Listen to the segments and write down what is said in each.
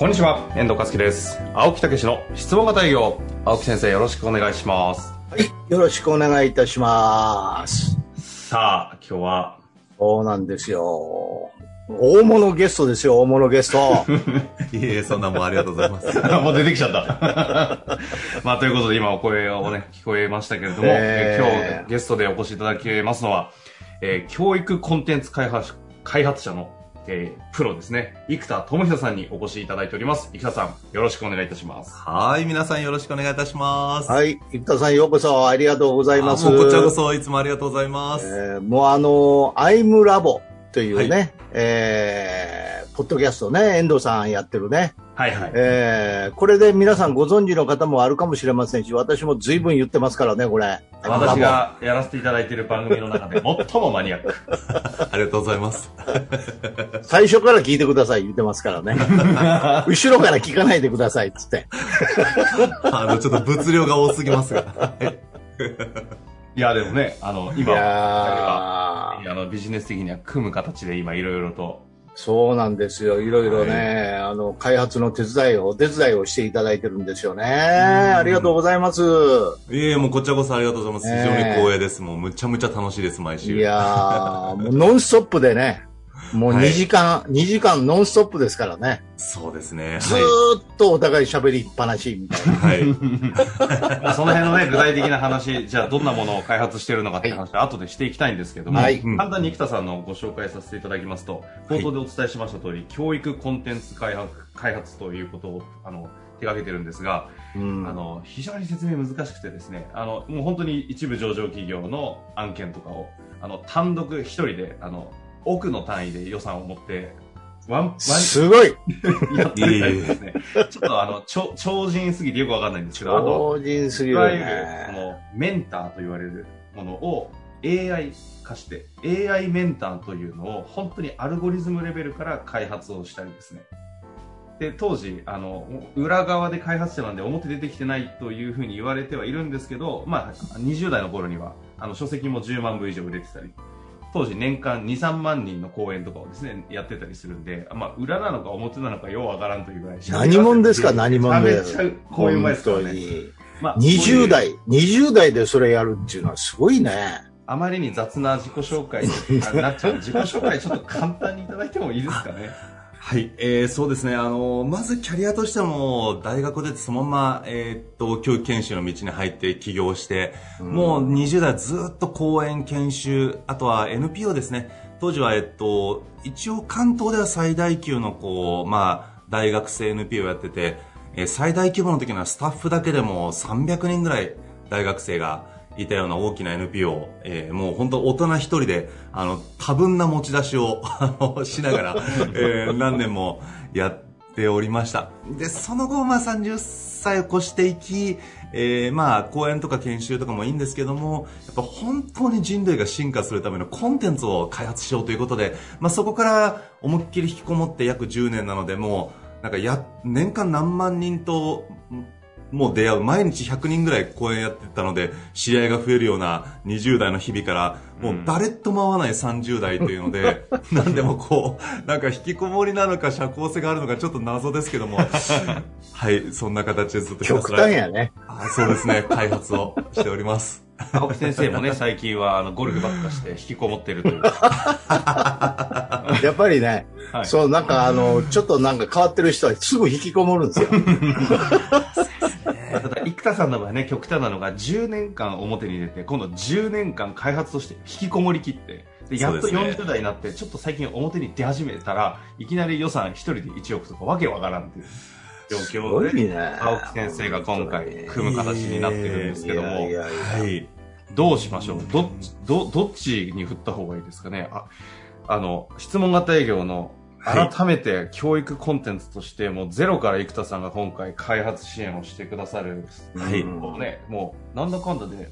こんにちは、遠藤和樹です。青木武の質問型営業。青木先生、よろしくお願いします。はい、よろしくお願いいたします。さあ、今日は、そうなんですよ。大物ゲストですよ、大物ゲスト。いえそんなもんありがとうございます。もう出てきちゃった。まあ、ということで今お声をね、聞こえましたけれども、えーえー今日ゲストでお越しいただけますのは、えー教育コンテンツ開発開発者の、えープロですね、生田智久さんにお越しいただいております。生田さん、よろしくお願いいたします。はい、皆さんよろしくお願いいたします。はい、生田さんようこそありがとうございます。あもうこちらこそいつもありがとうございます。えーもうあの、アイムラボというね、はいえーポッドキャストね、遠藤さんやってるね。はいはい。えーこれで皆さんご存知の方もあるかもしれませんし、私も随分言ってますからね、これ。私がやらせていただいている番組の中で 最もマニアック。ありがとうございます。最初から聞いてください言ってますからね。後ろから聞かないでくださいっつって。あの、ちょっと物量が多すぎますが。はいいや、でもね、あの、い今、あの、ビジネス的には組む形で今いろいろと。そうなんですよ。いろいろね、あの、開発の手伝いを、お手伝いをしていただいてるんですよね。ありがとうございます。いえいえ、もうこちらこそありがとうございます。非ねえ常に光栄です。もうむちゃむちゃ楽しいです、毎週。いやー、もうノンストップでね、もうはい2時間、2時間ノンストップですからね。そうですね。ずーっとお互い喋りっぱなしみたいな。はい。その辺のね、具体的な話、じゃあどんなものを開発しているのかっていう話は後でしていきたいんですけども、はいうん簡単に生田さんのご紹介させていただきますと、冒頭でお伝えしました通り、教育コンテンツ開発開発ということを、あの、手掛けてるんですが、うんあの、非常に説明難しくてですね、あの、もう本当に一部上場企業の案件とかを、あの、単独一人で、あの、億の単位で予算を持って、ワン、ワン、すごいやってるタイプですね。ちょっとあの、超、超人すぎてよくわかんないんですけど、あ人すぎるよいわゆる、こね。の、メンターと言われるものを AI 化して、AI メンターというのを本当にアルゴリズムレベルから開発をしたりですね。で、当時、あの、裏側で開発者なんで表出てきてないというふうに言われてはいるんですけど、まあ、20代の頃には、あの、書籍も10万部以上売れてたり、当時年間2、3万人の講演とかをですね、やってたりするんで、まあ、裏なのか表なのかようわからんというぐらい。何者ですか、何者で？めちゃめちゃ講演前ですからね。まあ20代、20代でそれやるっていうのはすごいね。あまりに雑な自己紹介になっちゃう。自己紹介ちょっと簡単にいただいてもいいですかね？はい、えー、そうですね。あの、まずキャリアとしてはもう、大学でそのまま、えーっと、教育研修の道に入って起業して、もう20代ずっと講演研修、あとは NPO ですね。当時は、えっと、一応関東では最大級の、こう、まあ、大学生 NPO をやってて、えー最大規模の時にはスタッフだけでも300人ぐらい大学生がいたような大きな NPO、えーもう本当大人一人で、あの、多分な持ち出しを、しながら、えー何年もやっておりました。で、その後、まあ30歳を越していき、えーまあ、講演とか研修とかもいいんですけども、やっぱ本当に人類が進化するためのコンテンツを開発しようということで、まあそこから思いっきり引きこもって約10年なので、もう、なんかや、年間何万人と、もう出会う。毎日100人ぐらい講演やってたので、知り合いが増えるような20代の日々から、もう誰とも会わない30代というので、なんでもこう、なんか引きこもりなのか社交性があるのかちょっと謎ですけども、はい、そんな形でずっとひた極すら端やね。あそうですね、開発をしております。青木先生もね、最近はあのゴルフばっかして引きこもってるという。やっぱりね、はいそう、なんかあの、ちょっとなんか変わってる人はすぐ引きこもるんですよ。田さんの場合ね、極端なのが10年間表に出て、今度10年間開発として引きこもりきって、でやっとそうですね。40代になって、ちょっと最近表に出始めたら、いきなり予算1人で1億とかわけわからんっていう。状す況で、ね。青木先生が今回組む形になってるんですけども、いやいやいやはい。どうしましょう？どっち、ど、どっちに振った方がいいですかね？あ、あの、質問型営業のはい改めて教育コンテンツとして、もうゼロから生田さんが今回開発支援をしてくださる、はい。もうね、もうなんだかんだで、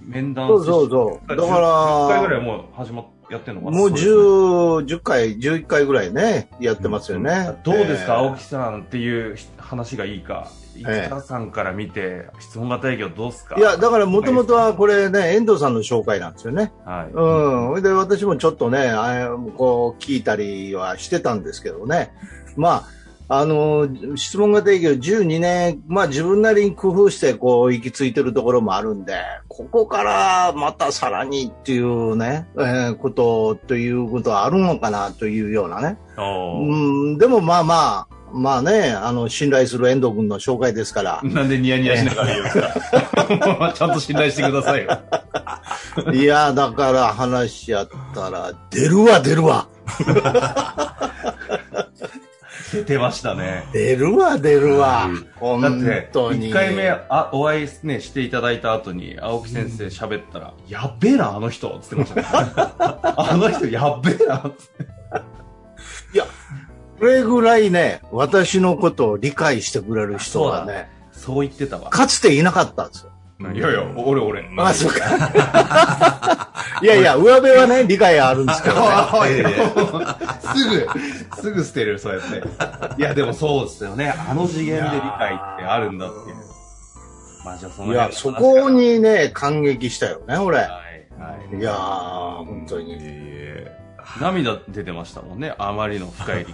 面談そうそうそうだだから10回ぐらいもう始まっやってんのかな？もうそうですね10、10回、11回ぐらいね、やってますよね。どうですか、えー青木さんっていう話がいいか？生田さんから見て、質問型営業どうですか？いや、だからもともとはこれね、遠藤さんの紹介なんですよね。はい。うん。それで私もちょっとね、あこう聞いたりはしてたんですけどね。まあ、あの、質問型営業12年、まあ自分なりに工夫してこう行き着いてるところもあるんで、ここからまたさらにっていうね、えーこと、ということはあるのかなというようなね。うん、でもまあまあ、まあね、あの、信頼する遠藤君の紹介ですから。なんでニヤニヤしながら言うんですか。ちゃんと信頼してくださいよ。いや、だから話し合ったら、出るわ、出るわ。出てましたね。出るわ、出るわ。だ本って、当に。1回目あお会い、ね、していただいた後に、青木先生喋ったら、やっべえな、あの人つってましたね。あの人、やっべえなつって。これぐらいね、私のことを理解してくれる人はね、そう言ってたわ。かつていなかったんですよ。いやいや、俺俺。あ、そうか。いやいや、上辺はね、理解あるんですけどね。おいすぐ、すぐ捨てる、そうやって。いや、でもそうですよね。あの次元で理解ってあるんだっていう。まあじゃあそのいや、そこ。にね、感激したよね、俺。はい。はい。いやー、本当に。涙出てましたもんね。あまりの深い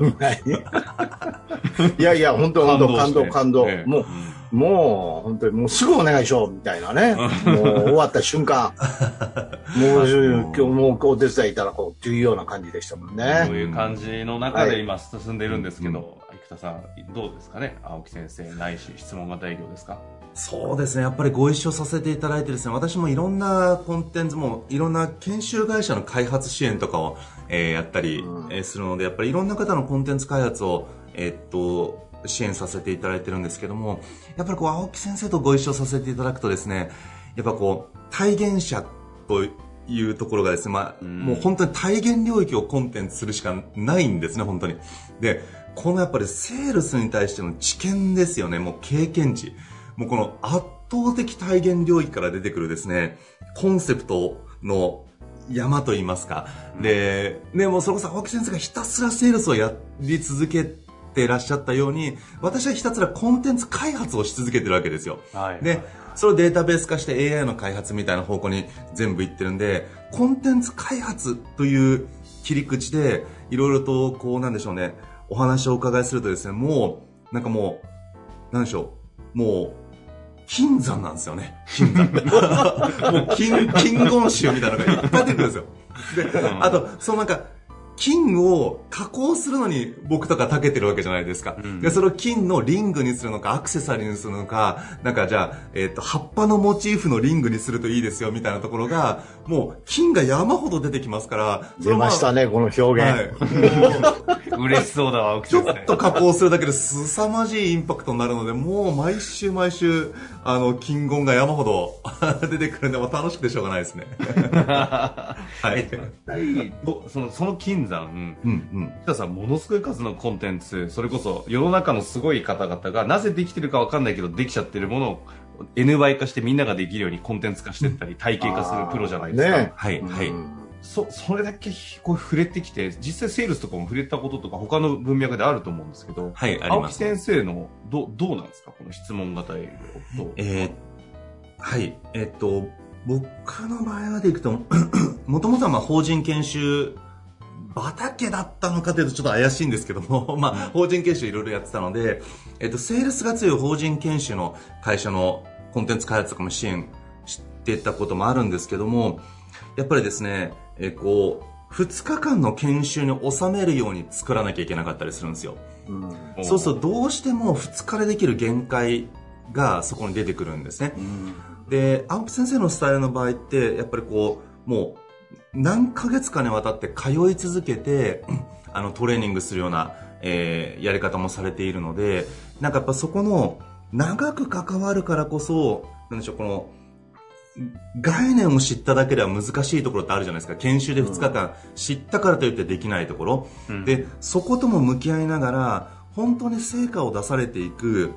理解に。いやいや、本当本当感動、感動ええ。もう、もう、本当に、もうすぐお願いしよう、みたいなね。もう終わった瞬間、もう、今日もうお手伝いいただこうっていうような感じでしたもんそうね。いう感じの中で今進んでいるんですけど、生田さん、どうですかね？青木先生、ないし質問型営業ですか？そうですね、やっぱりご一緒させていただいてですね、私もいろんなコンテンツも、いろんな研修会社の開発支援とかを、えーやったり、するので、やっぱりいろんな方のコンテンツ開発を、えーっと、支援させていただいてるんですけども、やっぱりこう、青木先生とご一緒させていただくとですね、やっぱこう、体現者というところがですね、まあ、うんもう本当に体現領域をコンテンツするしかないんですね、本当に。で、このやっぱりセールスに対しての知見ですよね、もう経験値。もうこの圧倒的体現領域から出てくるですね、コンセプトの山といいますか。で、ね、もうそれこそ青木先生がひたすらセールスをやり続けてらっしゃったように、私はひたすらコンテンツ開発をし続けてるわけですよ。はいで、それをデータベース化して AI の開発みたいな方向に全部いってるんで、コンテンツ開発という切り口で、いろいろと、こう、なんでしょうね、お話をお伺いするとですね、もう、なんかもう、なんでしょう、もう、金山なんですよね。金山。もう金、金言集みたいなのがいっぱい出てくるんですよ。で、あと、そのなんか、金を加工するのに僕とか長けてるわけじゃないですか。んで、それを金のリングにするのか、アクセサリーにするのか、なんかじゃあ、えっ、と、葉っぱのモチーフのリングにするといいですよ、みたいなところが、もう、金が山ほど出てきますから、出ましたね、この表現。はい。嬉しそうだわ、ちょ。っと加工するだけで凄まじいインパクトになるので、もう毎週毎週、あの、金言が山ほど 出てくるんで、もう楽しくてしょうがないですね。はい。どそのその金山、うんうん。北さん、ものすごい数のコンテンツ、それこそ世の中のすごい方々がなぜできてるかわかんないけど、できちゃってるものを N 倍化してみんなができるようにコンテンツ化していったり、体系化するプロじゃないですか。ねはい、はい。うんそ、それだけこう触れてきて、実際セールスとかも触れたこととか他の文脈であると思うんですけど、はい、あり青木。先生の、ど、どうなんですか？この質問型営業。どうえーはい、えっと、僕の場合はでいくと、もともとはまあ法人研修畑だったのかというとちょっと怪しいんですけども、まあ、法人研修いろいろやってたので、えっと、セールスが強い法人研修の会社のコンテンツ開発とかも支援してたこともあるんですけども、やっぱりですね、えーこう、2日間の研修に収めるように作らなきゃいけなかったりするんですよ。うんそうするとどうしても2日でできる限界がそこに出てくるんですね。で、青木先生のスタイルの場合って、やっぱりこう、もう何ヶ月かにわたって通い続けて、あのトレーニングするような、えーやり方もされているので、なんかやっぱそこの長く関わるからこそ、なんでしょう、この、概念を知っただけでは難しいところってあるじゃないですか。研修で2日間知ったからといってできないところ。うんで、そことも向き合いながら、本当に成果を出されていく、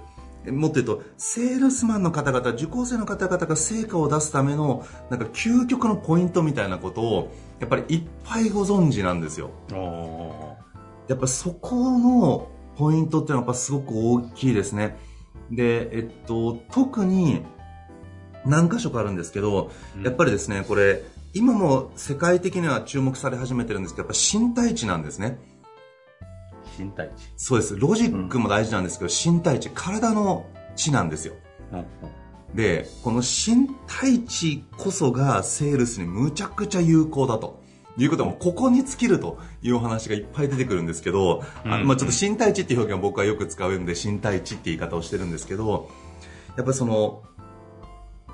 もっと言うと、セールスマンの方々、受講生の方々が成果を出すための、なんか究極のポイントみたいなことを、やっぱりいっぱいご存知なんですよ。おやっぱそこのポイントっていうのはやっぱすごく大きいですね。で、えっと、特に何箇所かあるんですけど、うんやっぱりですね、これ、今も世界的には注目され始めてるんですけど、やっぱ身体値なんですね。身体値。そうです。ロジックも大事なんですけど、身体値、体の値なんですよ。で、この身体値こそがセールスにむちゃくちゃ有効だと。いうことはもうここに尽きるというお話がいっぱい出てくるんですけど、あうんまあちょっと身体値っていう表現は僕はよく使うんで身体値って言い方をしてるんですけど、やっぱりその、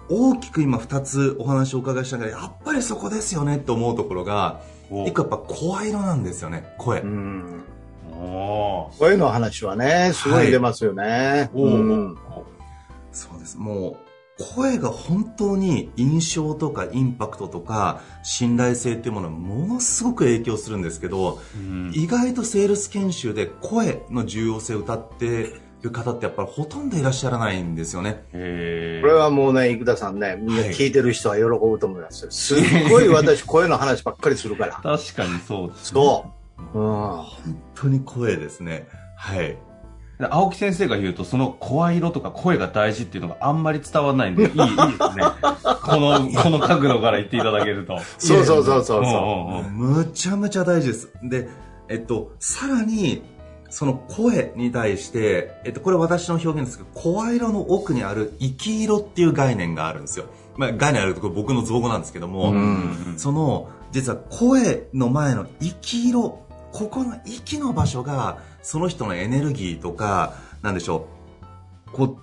大きく今2つお話をお伺いしながら、やっぱりそこですよねって思うところが、お一個やっぱ声色なんですよね、声。声の話はね、すごい出ますよね。おう。ん。そうです。もう、声が本当に印象とかインパクトとか信頼性っていうものにものすごく影響するんですけど、うん。意外とセールス研修で声の重要性を歌ってる方ってやっぱりほとんどいらっしゃらないんですよね。これはもうね、生田さんね、みんな聞いてる人は喜ぶと思いますよ。すっごい私、声の話ばっかりするから。確かにそうですね。そう。うん。本当に声ですね。はい。で青木先生が言うと、その声色とか声が大事っていうのがあんまり伝わらないんで、いい、いいですね。この、この角度から言っていただけると。そうそうそうそう。うんそうんうんむちゃむちゃ大事です。で、えっと、さらに、その声に対して、えっと、これ私の表現ですけど、声色の奥にある生き色っていう概念があるんですよ。まあ、概念あるとこれ僕の造語なんですけども、うんその、実は声の前の生き色、ここの息の場所が、その人のエネルギーとか、なんでしょう、こう、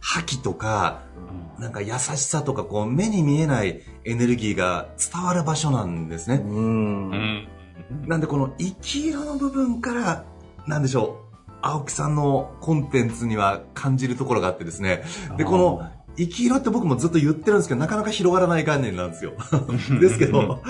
覇気とか、なんか優しさとか、こう、目に見えないエネルギーが伝わる場所なんですね。う。うんん。なんでこの生き色の部分から、なんでしょう、青木さんのコンテンツには感じるところがあってですね。で、この生き色って僕もずっと言ってるんですけど、なかなか広がらない概念なんですよ。ですけど、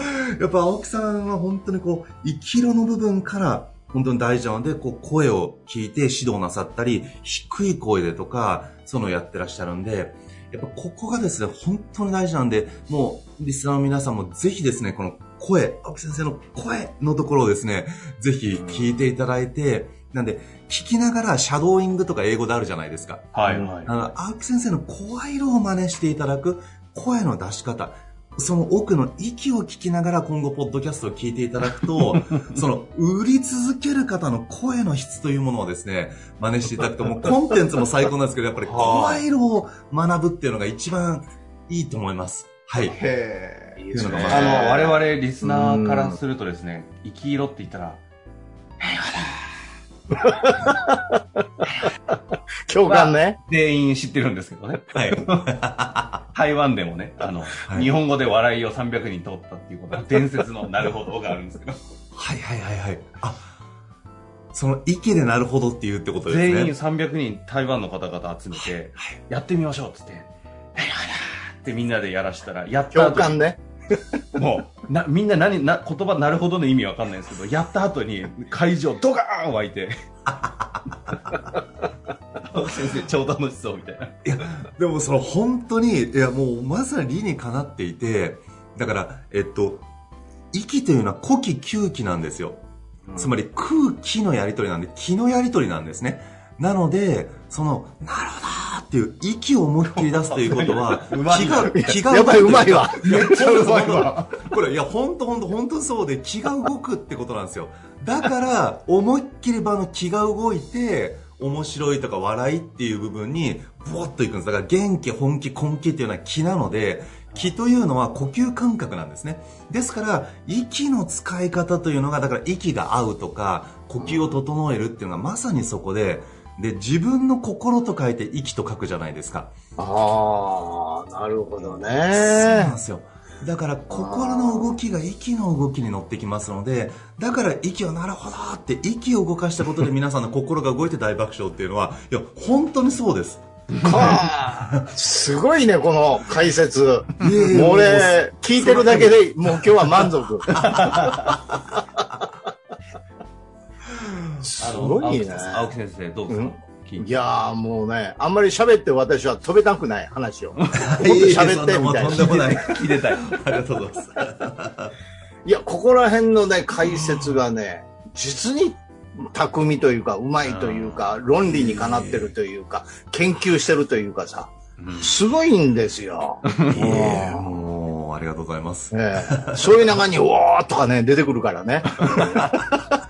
やっぱ青木さんは本当にこう、生き色の部分から、本当に大事なので、こう、声を聞いて指導なさったり、低い声でとか、そのやってらっしゃるんで、やっぱここがですね、本当に大事なんで、もう、リスナーの皆さんもぜひですね、この声、青木先生の声のところをですね、ぜひ聞いていただいて、なんで、聞きながらシャドーイングとか英語であるじゃないですか。はいはい。あの、青木先生の声色を真似していただく声の出し方。その奥の息を聞きながら今後ポッドキャストを聞いていただくと、その売り続ける方の声の質というものをですね、真似していただくと、もうコンテンツも最高なんですけど、やっぱり声色を学ぶっていうのが一番いいと思います。はい。へえ、いいですね。あの、我々リスナーからするとですね、生き色って言ったら、共感ね。全員知ってるんですけどね。はい。台湾でもね、あの、い日本語で笑いを300人通ったっていうことは伝説のなるほどがあるんですけど、はいはいはいはい。あ、その息でなるほどって言うってことですね。全員300人台湾の方々集めて、はい。やってみましょうっつって、なるほどってみんなでやらしたら、やった後共感ね。もう、な、みんな何、な、言葉なるほどの意味わかんないんですけど、やった後に会場ドカーン湧いて、先生超楽しそうみたいな。いや、でもその本当に、いやもうまさに理にかなっていて、だから、えっと、息というのは呼気吸気なんですよ。つまり空気のやりとりなんで、気のやりとりなんですね。なので、その、なるほどーっていう息を思いっきり出すということは、気が、気がやっぱりうまいわ。めっちゃうまいわ。これ、いや、ほんとほんとほんとそうで、気が動くってことなんですよ。だから、思いっきり場の気が動いて、面白いとか笑いっていう部分に、ぼわっといくんです。だから、元気、本気、根気っていうのは気なので、気というのは呼吸感覚なんですね。ですから、息の使い方というのが、だから息が合うとか、呼吸を整えるっていうのがまさにそこで、で、自分の心と書いて息と書くじゃないですか。ああ、なるほどそうなんねで。すよ。だから心の動きが息の動きに乗ってきますので、だから息をなるほどって息を動かしたことで皆さんの心が動いて大爆笑っていうのは、いや、本当にそうです。かすごいね、この解説。もう俺、聞いてるだけでもう今日は満足。すごいね。青木先生、どうですか、聞いていやーもうね、あんまり喋って私は飛べたくない話を。もっと喋ってみたいな。そんなもんとんでもない。聞いてたい。ありがとうございます。いや、ここら辺のね、解説がね、実に巧みというか、うまいというか、論理にかなってるというか、研究してるというかさ、すごいんですよ。いえいえもう、ありがとうございます。ええそういう中に、おーとかね、出てくるからね。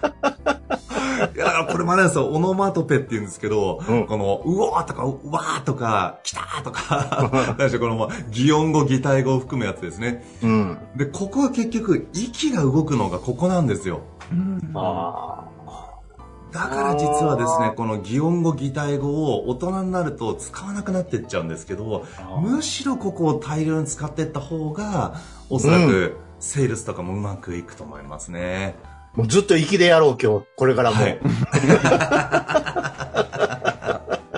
いや、だからこれもあれなんですよ、オノマトペって言うんですけど、うんこの、うおーとか、うわーとか、来たーとか、この、擬音語、擬態語を含むやつですね。うん。で、ここは結局、息が動くのがここなんですよ。あだから実はですね、この擬音語、擬態語を大人になると使わなくなってっちゃうんですけど、むしろここを大量に使っていった方が、おそらく、セールスとかもうまくいくと思いますね。ーもうずっと息でやろう、今日。これからも。はい。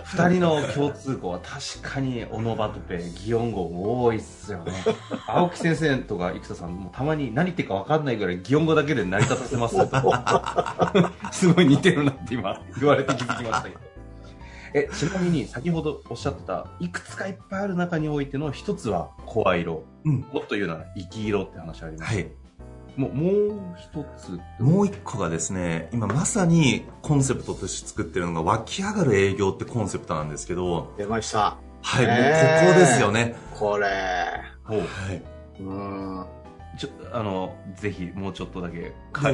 二人の共通項は確かにオノバトペ、擬音語も多いっすよね。青木先生とか生田さんもたまに何言ってるか分かんないぐらい擬音語だけで成り立たせますよすごい似てるなって今言われて気づきましたけど。え、ちなみに先ほどおっしゃってた、いくつかいっぱいある中においての一つは声色。うんもっと言うなら生き色って話あります。はい。もう、もう一つ。もう一個がですね、今まさにコンセプトとして作ってるのが湧き上がる営業ってコンセプトなんですけど、出ました。はい、もうねえここですよね。これ。ほうはい。うん。ちょあの、ぜひもうちょっとだけ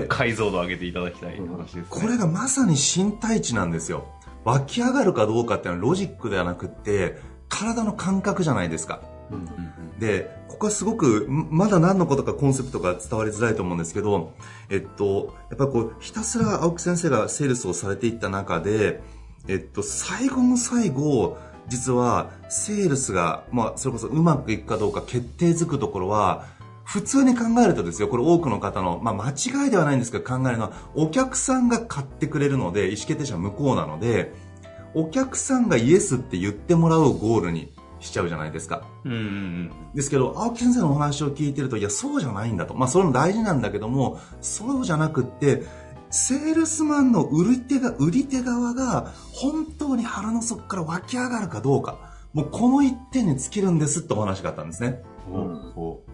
解像度上げていただきたい話です、ねこれがまさに身体値なんですよ。湧き上がるかどうかっていうのはロジックではなくって、体の感覚じゃないですか。うんうんで、ここはすごく、まだ何のことかコンセプトが伝わりづらいと思うんですけど、えっと、やっぱりこう、ひたすら青木先生がセールスをされていった中で、えっと、最後の最後、実は、セールスが、まあ、それこそうまくいくかどうか決定づくところは、普通に考えるとですよ、これ多くの方の、まあ、間違いではないんですけど考えるのは、お客さんが買ってくれるので、意思決定者は向こうなので、お客さんがイエスって言ってもらうゴールにしちゃうじゃないですか。うんうんですけど、青木先生のお話を聞いてると、いや、そうじゃないんだと。まあ、それも大事なんだけども、そうじゃなくって、セールスマンの売り手が、売り手側が、本当に腹の底から湧き上がるかどうか、もうこの一点に尽きるんですってお話があったんですね。うん。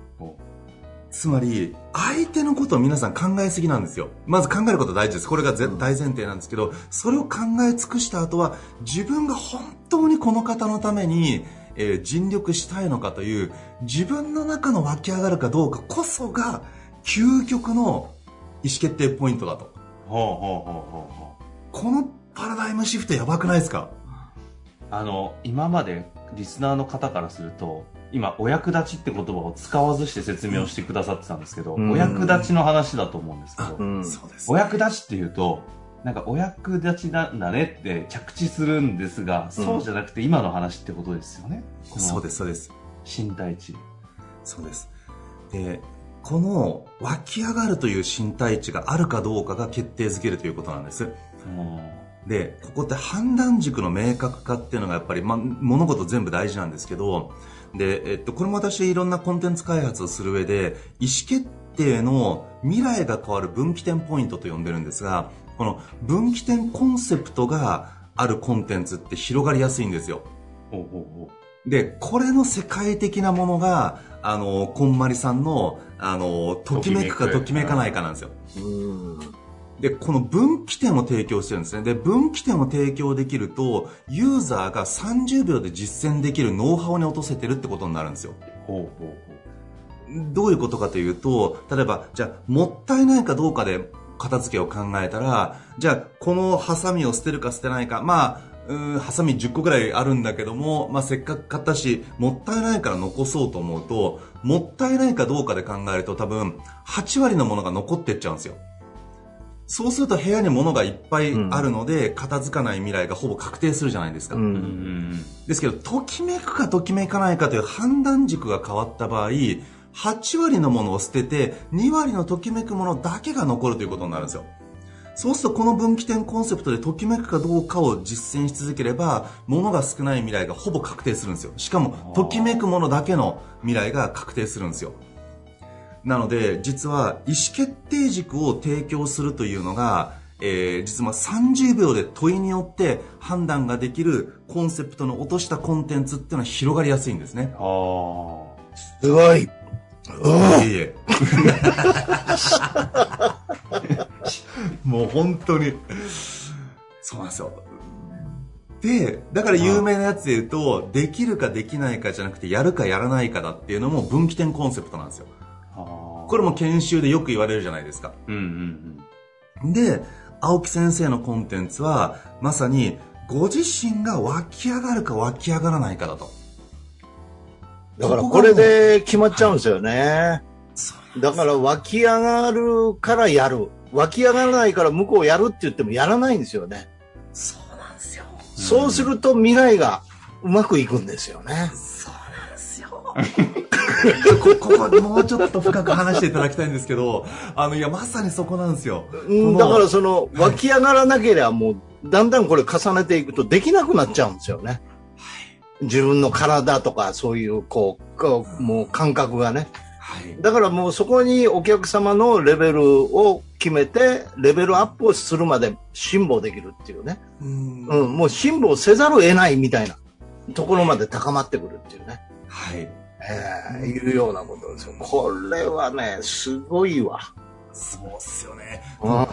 つまり、相手のことを皆さん考えすぎなんですよ。まず考えることは大事です。これが絶大前提なんですけど、それを考え尽くした後は、自分が本当にこの方のために、えー尽力したいのかという、自分の中の湧き上がるかどうかこそが、究極の意思決定ポイントだと。う。ほうほうほうほうほう。このパラダイムシフトやばくないですか？あの、今までリスナーの方からすると、今、お役立ちって言葉を使わずして説明をしてくださってたんですけど、うんお役立ちの話だと思うんですけど、うん。お役立ちっていうと、なんかお役立ちなんだねって着地するんですが、そうじゃなくて今の話ってことですよね。そうです、そうです。す。身体値。そうです。で、この湧き上がるという身体値があるかどうかが決定づけるということなんです。うんで、ここって判断軸の明確化っていうのがやっぱり、まあ、物事全部大事なんですけど、で、えっと、これも私いろんなコンテンツ開発をする上で、意思決定の未来が変わる分岐点ポイントと呼んでるんですが、この分岐点コンセプトがあるコンテンツって広がりやすいんですよ。ほうほうほで、これの世界的なものが、あの、こんまりさんの、あの、ときめくかときめかないかなんですよ。うん。で、この分岐点を提供してるんですね。で、分岐点を提供できると、ユーザーが30秒で実践できるノウハウに落とせてるってことになるんですよ。う。ほうほうほどういうことかというと、例えば、じゃあ、もったいないかどうかで片付けを考えたら、じゃあ、このハサミを捨てるか捨てないか、まあ、うーんハサミ10個ぐらいあるんだけども、まあ、せっかく買ったし、もったいないから残そうと思うと、もったいないかどうかで考えると多分、8割のものが残ってっちゃうんですよ。そうすると部屋に物がいっぱいあるので、片付かない未来がほぼ確定するじゃないですか。う。う。うんんですけど、ときめくかときめかないかという判断軸が変わった場合、8割のものを捨てて、2割のときめくものだけが残るということになるんですよ。そうするとこの分岐点コンセプトでときめくかどうかを実践し続ければ、ものが少ない未来がほぼ確定するんですよ。しかも、ときめくものだけの未来が確定するんですよ。なので、実は意思決定軸を提供するというのが、えー、実は30秒で問いによって判断ができるコンセプトの落としたコンテンツっていうのは広がりやすいんですね。ああ。すごい。いえいえ。もう本当に。そうなんですよ。で、だから有名なやつで言うと、できるかできないかじゃなくて、やるかやらないかだっていうのも分岐点コンセプトなんですよ。これも研修でよく言われるじゃないですか。うんうんうん。で、青木先生のコンテンツは、まさに、ご自身が湧き上がるか湧き上がらないかだと。だからこれで決まっちゃうんですよね。だから湧き上がるからやる。湧き上がらないから向こうやるって言ってもやらないんですよね。そうなんですよ。そうすると未来がうまくいくんですよね。そうなんですよ。こここもうちょっと深く話していただきたいんですけど、あの、いや、まさにそこなんですよ。うんだからその湧き上がらなければもうだんだんこれ重ねていくとできなくなっちゃうんですよね。自分の体とかそういうこう、もう感覚がね。はい。だからもうそこにお客様のレベルを決めて、レベルアップをするまで辛抱できるっていうね。うんうん、もう辛抱せざるを得ないみたいなところまで高まってくるっていうね。はい。ええいうようなことですよ。これはね、すごいわ。そうっすよね。うん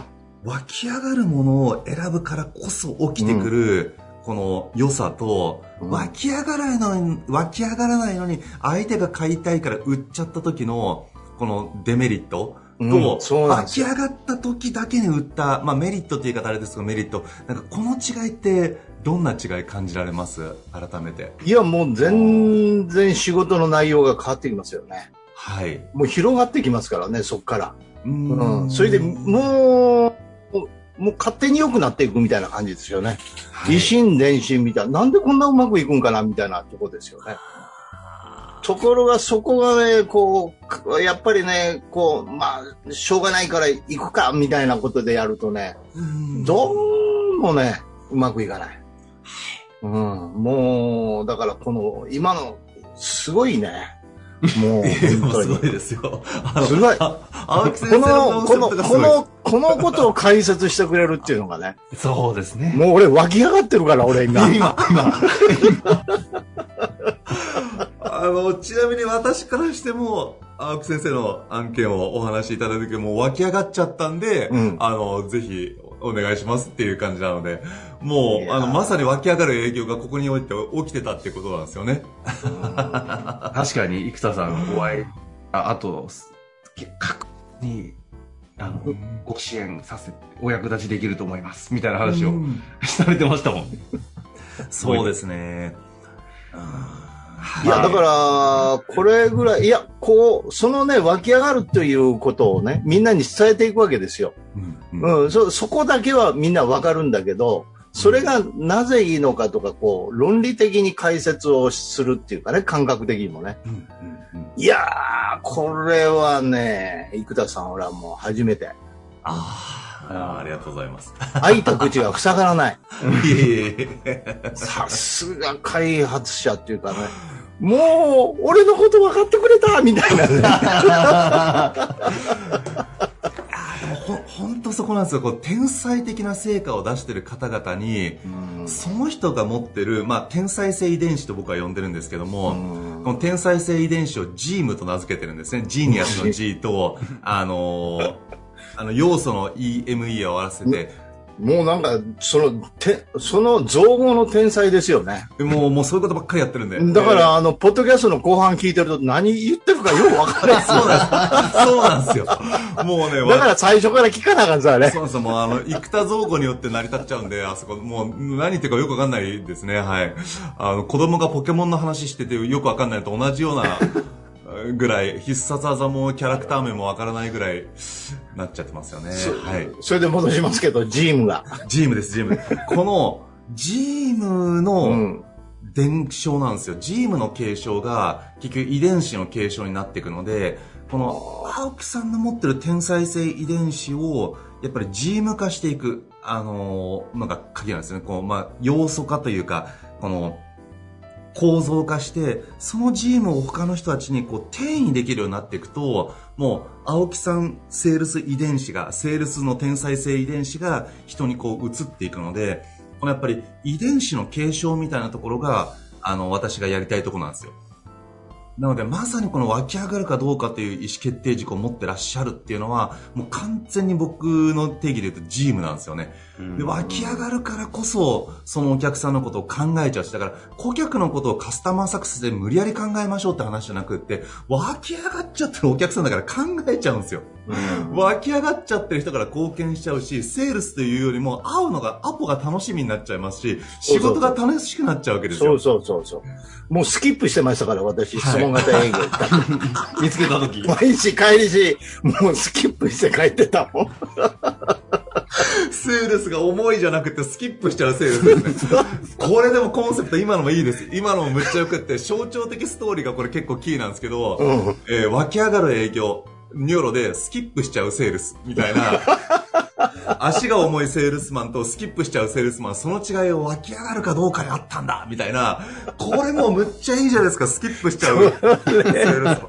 湧き上がるものを選ぶからこそ起きてくる、この良さと、うん湧き上がらないのに、湧き上がらないのに、相手が買いたいから売っちゃった時の、このデメリットと、うん湧き上がった時だけに売った、まあメリットっていう言い方あれですけど、メリット。なんかこの違いって、どんな違い感じられます？改めて。いや、もう全然仕事の内容が変わってきますよね。はい。もう広がってきますからね、そっから。ううん。それでもう、もう勝手に良くなっていくみたいな感じですよね。はい維心伝心みたいな。なんでこんなうまくいくんかなみたいなとこですよね。ところがそこがね、こう、やっぱりね、こう、まあ、しょうがないから行くかみたいなことでやるとね、うんどうもね、うまくいかない。うん、もう、だからこの、今の、すごいね。もう、すご。いですよ。あのすごいあ青木先こ生のの、この、コンセプトがすごいこの、このことを解説してくれるっていうのがね、そうですね。もう俺湧き上がってるから、俺今。今、今。あの、ちなみに私からしても、青木先生の案件をお話しいただいた時もう湧き上がっちゃったんで、うんあの、ぜひお願いしますっていう感じなので、も、いうやあの、まさに湧き上がる営業がここにおいて起きてたってことなんですよね。確かに、生田さんお会い、ああと、各に、あの、ご支援させて、お役立ちできると思います。みたいな話をうん されてましたもん。そうですね。いや、だから、これぐらい、いや、こう、そのね、湧き上がるということをね、みんなに伝えていくわけですよ。うんうんうん、そ、そこだけはみんなわかるんだけど、それがなぜいいのかとか、こう、論理的に解説をするっていうかね、感覚的にもね。うんうんうんいやー、これはね、生田さん、俺はもう初めて。あーありがとうございます。開いた口が塞がらない。さすが開発者っていうかね、もう、俺のこと分かってくれた！みたいなね。ほ本当そこなんですよ。こう天才的な成果を出してる方々に、その人が持ってる、まあ、天才性遺伝子と僕は呼んでるんですけども、この天才性遺伝子をジームと名付けてるんですね。ジーニアスの G とあのーあの要素の EME を合わせて、もうなんか、その、て、その造語の天才ですよね。でもうもうそういうことばっかりやってるんでだから、あの、ポッドキャストの後半聞いてると何言ってるかよく分からない。そうなんですそうなんですよもうね だから最初から聞かなあかんさ、あれ。そうなんですよ。もうあの、生田造語によって成り立っちゃうんで、あそこ、もう何言ってるかよくわかんないですね。はい。あの、子供がポケモンの話しててよくわかんないのと同じようなぐらい、必殺技もキャラクター名もわからないぐらいなっちゃってますよね。はい。それで戻しますけど、ジームが。ジームです、ジーム。この、ジームうのん。伝承なんですよ。ジームの継承が結局遺伝子の継承になっていくので、この青木さんの持ってる天才性遺伝子をやっぱりジーム化していく、あのー、のが鍵なんですね。こう、まあ、要素化というか、この、構造化して、そのチームを他の人たちにこう転移できるようになっていくと、もう、青木さんセールス遺伝子が、セールスの天才性遺伝子が人にこう移っていくので、このやっぱり遺伝子の継承みたいなところが、あの、私がやりたいところなんですよ。なので、まさにこの湧き上がるかどうかという意思決定軸を持ってらっしゃるっていうのは、もう完全に僕の定義で言うとジームなんですよね。で、湧き上がるからこそ、そのお客さんのことを考えちゃうし、だから、顧客のことをカスタマーサクセスで無理やり考えましょうって話じゃなくって、湧き上がっちゃってるお客さんだから考えちゃうんですよ。湧き上がっちゃってる人から貢献しちゃうし、セールスというよりも、会うのが、アポが楽しみになっちゃいますし、仕事が楽しくなっちゃうわけですよ。そうそうそうそう。もうスキップしてましたから、私、質問型営業。見つけた時。毎日帰りし、もうスキップして帰ってたもん。セールスが重いじゃなくてスキップしちゃうセールスですね。これでもコンセプト今のもいいです。今のもむっちゃよくって、象徴的ストーリーがこれ結構キーなんですけど、うん、えー、湧き上がる営業、ニョロでスキップしちゃうセールスみたいな、足が重いセールスマンとスキップしちゃうセールスマン、その違いを湧き上がるかどうかにあったんだみたいな、これもむっちゃいいじゃないですか、スキップしちゃうセールスマン。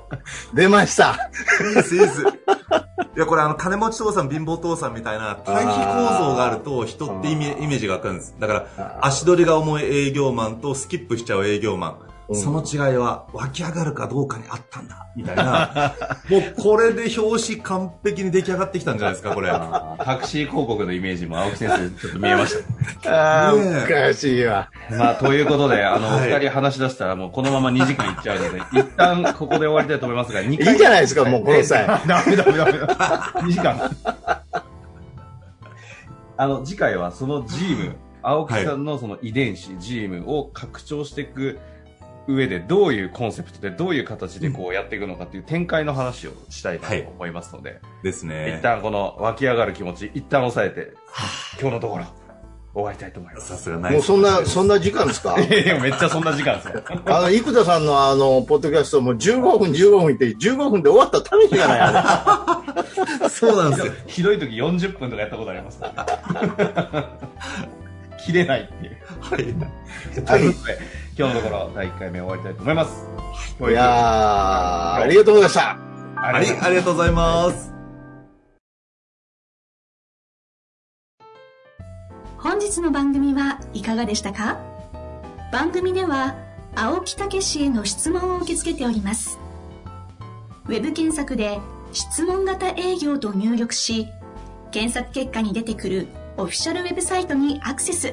出ました。いいです、いいです。いや、これあの、金持ち父さん、貧乏父さんみたいな対比構造があると人ってイメージがわかるんです。だから、足取りが重い営業マンとスキップしちゃう営業マン。その違いは湧き上がるかどうかにあったんだ、みたいな。もうこれで表紙完璧に出来上がってきたんじゃないですか、これ。タクシー広告のイメージも青木先生ちょっと見えました。ああ、おかしいわ。まあ、ということで、あの、お二人話し出したらもうこのまま2時間いっちゃうので、一旦ここで終わりたいと思いますが、2回。いいじゃないですか、もうこの際。ダメダメダメ。2時間。あの、次回はそのジーム、青木さんのその遺伝子、ジームを拡張していく、上でどういうコンセプトでどういう形でこうやっていくのかっていう展開の話をしたいと思いますので、はい、ですね一旦この湧き上がる気持ち一旦抑えて今日のところ終わりたいと思います。さすがないもうそんな、そんな時間ですか？いやめっちゃそんな時間ですよ。あの、生田さんのあの、ポッドキャストも15分、15分って15分で終わった試しがないあ そうなんですよ。ひどい時40分とかやったことあります、ね、切れないっていう。はい。ということで、今日のところ第1回目終わりたいと思います。いやありがとうございました。ありありがとうございます。本日の番組はいかがでしたか？番組では青木武氏への質問を受け付けております。ウェブ検索で質問型営業と入力し、検索結果に出てくるオフィシャルウェブサイトにアクセス。